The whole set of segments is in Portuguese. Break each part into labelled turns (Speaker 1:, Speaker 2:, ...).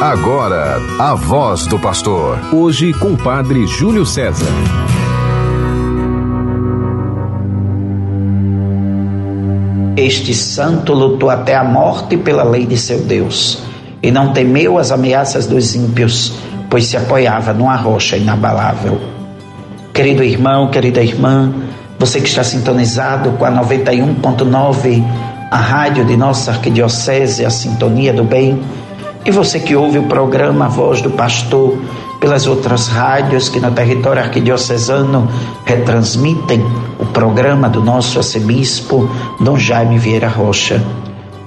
Speaker 1: Agora, a voz do pastor.
Speaker 2: Hoje com o padre Júlio César.
Speaker 3: Este santo lutou até a morte pela lei de seu Deus e não temeu as ameaças dos ímpios, pois se apoiava numa rocha inabalável. Querido irmão, querida irmã, você que está sintonizado com a 91.9, a rádio de nossa arquidiocese, a Sintonia do Bem, e você que ouve o programa Voz do Pastor pelas outras rádios que no território arquidiocesano retransmitem o programa do nosso arcebispo Dom Jaime Vieira Rocha.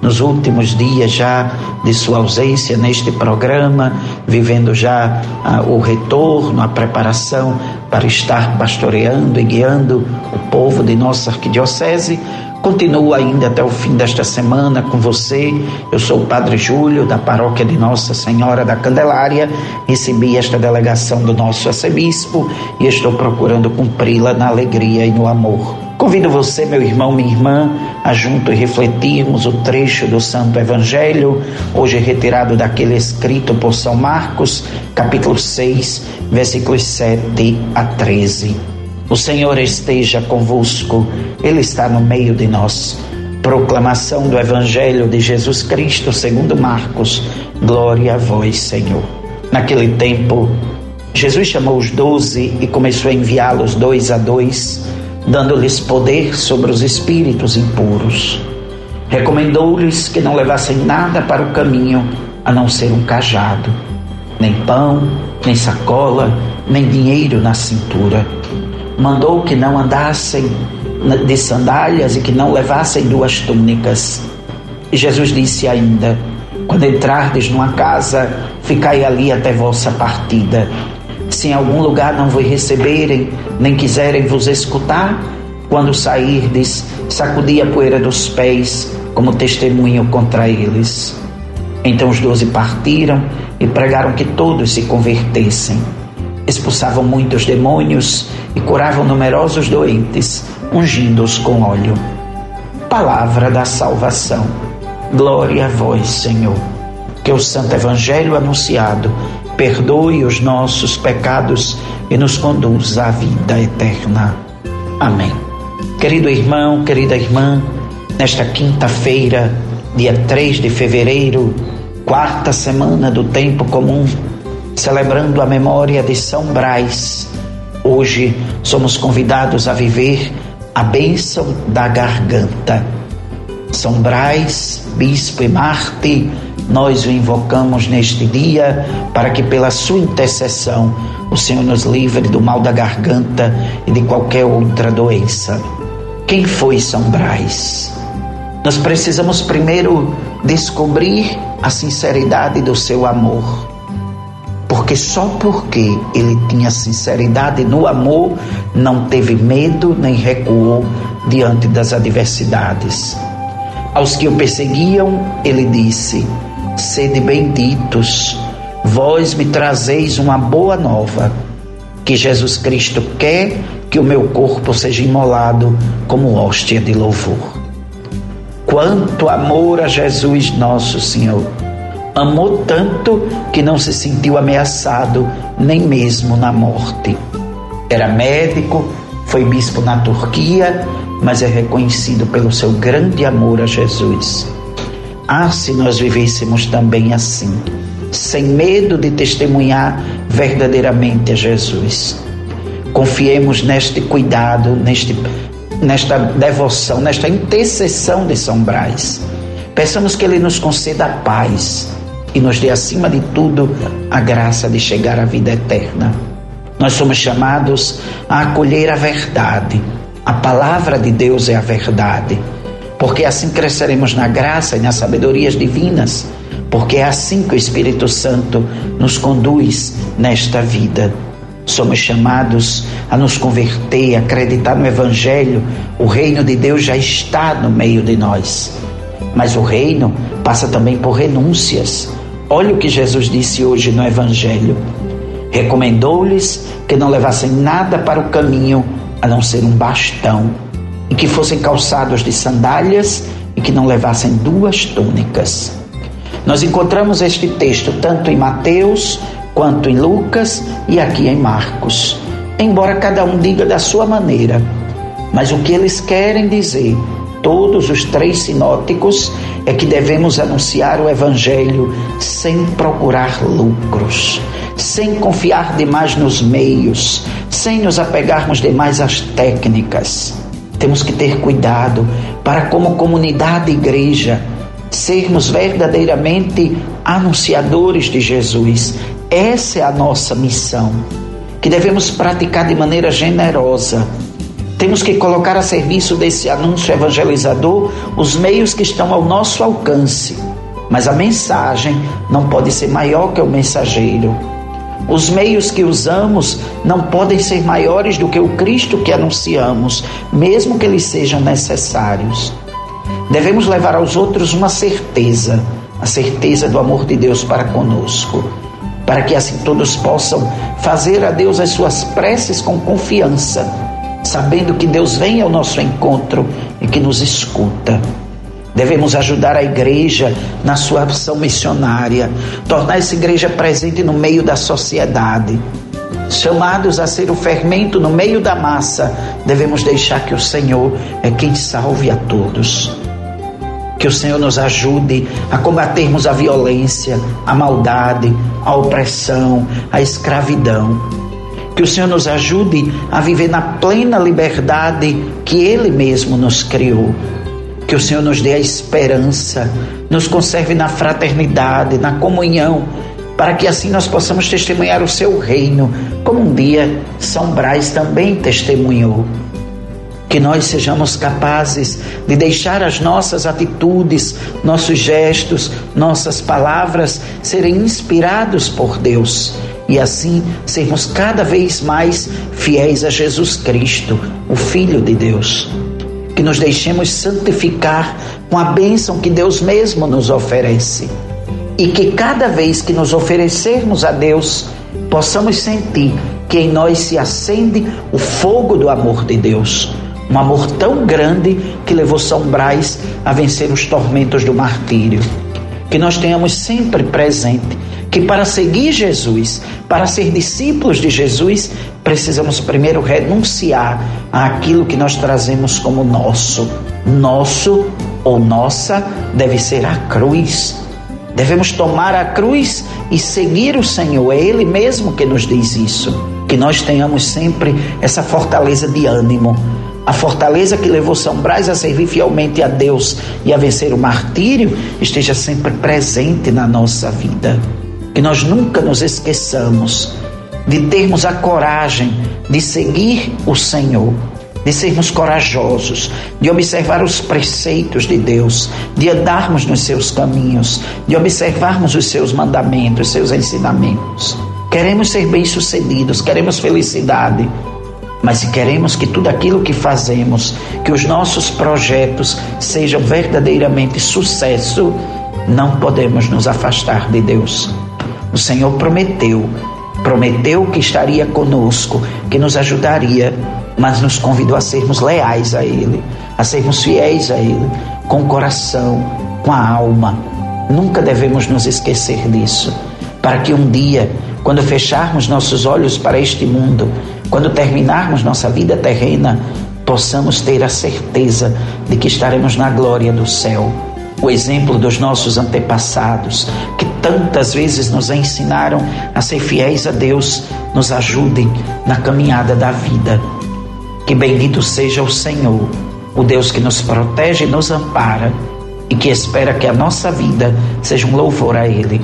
Speaker 3: Nos últimos dias já de sua ausência neste programa, vivendo já ah, o retorno, a preparação para estar pastoreando e guiando o povo de nossa arquidiocese, Continuo ainda até o fim desta semana com você. Eu sou o Padre Júlio, da paróquia de Nossa Senhora da Candelária. Recebi esta delegação do nosso arcebispo e estou procurando cumpri-la na alegria e no amor. Convido você, meu irmão, minha irmã, a junto e refletirmos o trecho do Santo Evangelho, hoje retirado daquele escrito por São Marcos, capítulo 6, versículos 7 a 13. O Senhor esteja convosco, Ele está no meio de nós. Proclamação do Evangelho de Jesus Cristo segundo Marcos. Glória a vós, Senhor. Naquele tempo, Jesus chamou os doze e começou a enviá-los dois a dois, dando-lhes poder sobre os espíritos impuros. Recomendou-lhes que não levassem nada para o caminho, a não ser um cajado, nem pão, nem sacola, nem dinheiro na cintura mandou que não andassem de sandálias e que não levassem duas túnicas. E Jesus disse ainda: Quando entrardes numa casa, ficai ali até vossa partida. Se em algum lugar não vos receberem, nem quiserem vos escutar, quando sairdes, sacudi a poeira dos pés como testemunho contra eles. Então os doze partiram e pregaram que todos se convertessem expulsavam muitos demônios e curavam numerosos doentes, ungindo-os com óleo. Palavra da salvação. Glória a vós, Senhor. Que o Santo Evangelho anunciado perdoe os nossos pecados e nos conduza à vida eterna. Amém. Querido irmão, querida irmã, nesta quinta-feira, dia 3 de fevereiro, quarta semana do tempo comum, celebrando a memória de São Brás. Hoje somos convidados a viver a bênção da garganta. São Brás, Bispo e Marte, nós o invocamos neste dia para que, pela sua intercessão, o Senhor nos livre do mal da garganta e de qualquer outra doença. Quem foi São Brás? Nós precisamos primeiro descobrir a sinceridade do seu amor porque só porque ele tinha sinceridade no amor, não teve medo nem recuou diante das adversidades. Aos que o perseguiam, ele disse: Sede benditos, vós me trazeis uma boa nova, que Jesus Cristo quer que o meu corpo seja imolado como hóstia de louvor. Quanto amor a Jesus nosso Senhor! Amou tanto que não se sentiu ameaçado nem mesmo na morte. Era médico, foi bispo na Turquia, mas é reconhecido pelo seu grande amor a Jesus. Ah, se nós vivêssemos também assim, sem medo de testemunhar verdadeiramente a Jesus. Confiemos neste cuidado, neste, nesta devoção, nesta intercessão de São Brás. Peçamos que Ele nos conceda a paz, e nos dê, acima de tudo, a graça de chegar à vida eterna. Nós somos chamados a acolher a verdade. A palavra de Deus é a verdade, porque assim cresceremos na graça e nas sabedorias divinas, porque é assim que o Espírito Santo nos conduz nesta vida. Somos chamados a nos converter, a acreditar no Evangelho. O reino de Deus já está no meio de nós. Mas o reino passa também por renúncias. Olha o que Jesus disse hoje no Evangelho. Recomendou-lhes que não levassem nada para o caminho a não ser um bastão, e que fossem calçados de sandálias e que não levassem duas túnicas. Nós encontramos este texto tanto em Mateus quanto em Lucas e aqui em Marcos. Embora cada um diga da sua maneira, mas o que eles querem dizer, todos os três sinóticos, é que devemos anunciar o Evangelho sem procurar lucros, sem confiar demais nos meios, sem nos apegarmos demais às técnicas. Temos que ter cuidado para, como comunidade igreja, sermos verdadeiramente anunciadores de Jesus. Essa é a nossa missão, que devemos praticar de maneira generosa. Temos que colocar a serviço desse anúncio evangelizador os meios que estão ao nosso alcance. Mas a mensagem não pode ser maior que o mensageiro. Os meios que usamos não podem ser maiores do que o Cristo que anunciamos, mesmo que eles sejam necessários. Devemos levar aos outros uma certeza, a certeza do amor de Deus para conosco, para que assim todos possam fazer a Deus as suas preces com confiança, sabendo que Deus vem ao nosso encontro e que nos escuta. Devemos ajudar a igreja na sua ação missionária, tornar essa igreja presente no meio da sociedade. Chamados a ser o fermento no meio da massa, devemos deixar que o Senhor é quem salve a todos. Que o Senhor nos ajude a combatermos a violência, a maldade, a opressão, a escravidão. Que o Senhor nos ajude a viver na plena liberdade que Ele mesmo nos criou. Que o Senhor nos dê a esperança, nos conserve na fraternidade, na comunhão, para que assim nós possamos testemunhar o seu reino, como um dia São Brás também testemunhou. Que nós sejamos capazes de deixar as nossas atitudes, nossos gestos, nossas palavras serem inspirados por Deus. E assim sermos cada vez mais fiéis a Jesus Cristo, o Filho de Deus. Que nos deixemos santificar com a bênção que Deus mesmo nos oferece. E que cada vez que nos oferecermos a Deus, possamos sentir que em nós se acende o fogo do amor de Deus um amor tão grande que levou São Brás a vencer os tormentos do martírio. Que nós tenhamos sempre presente que para seguir Jesus, para ser discípulos de Jesus, precisamos primeiro renunciar àquilo que nós trazemos como nosso. Nosso ou nossa deve ser a cruz. Devemos tomar a cruz e seguir o Senhor. É Ele mesmo que nos diz isso. Que nós tenhamos sempre essa fortaleza de ânimo a fortaleza que levou São Brás a servir fielmente a Deus e a vencer o martírio esteja sempre presente na nossa vida. Que nós nunca nos esqueçamos de termos a coragem de seguir o Senhor, de sermos corajosos, de observar os preceitos de Deus, de andarmos nos seus caminhos, de observarmos os seus mandamentos, os seus ensinamentos. Queremos ser bem-sucedidos, queremos felicidade mas se queremos que tudo aquilo que fazemos, que os nossos projetos sejam verdadeiramente sucesso, não podemos nos afastar de Deus. O Senhor prometeu, prometeu que estaria conosco, que nos ajudaria, mas nos convidou a sermos leais a Ele, a sermos fiéis a Ele, com o coração, com a alma. Nunca devemos nos esquecer disso, para que um dia, quando fecharmos nossos olhos para este mundo, quando terminarmos nossa vida terrena, possamos ter a certeza de que estaremos na glória do céu. O exemplo dos nossos antepassados, que tantas vezes nos ensinaram a ser fiéis a Deus, nos ajudem na caminhada da vida. Que bendito seja o Senhor, o Deus que nos protege e nos ampara e que espera que a nossa vida seja um louvor a Ele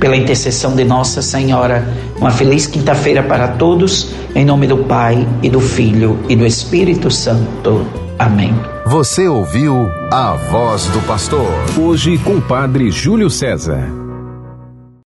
Speaker 3: pela intercessão de Nossa Senhora. Uma feliz quinta-feira para todos, em nome do Pai e do Filho e do Espírito Santo. Amém.
Speaker 1: Você ouviu a voz do pastor.
Speaker 2: Hoje com o Padre Júlio César.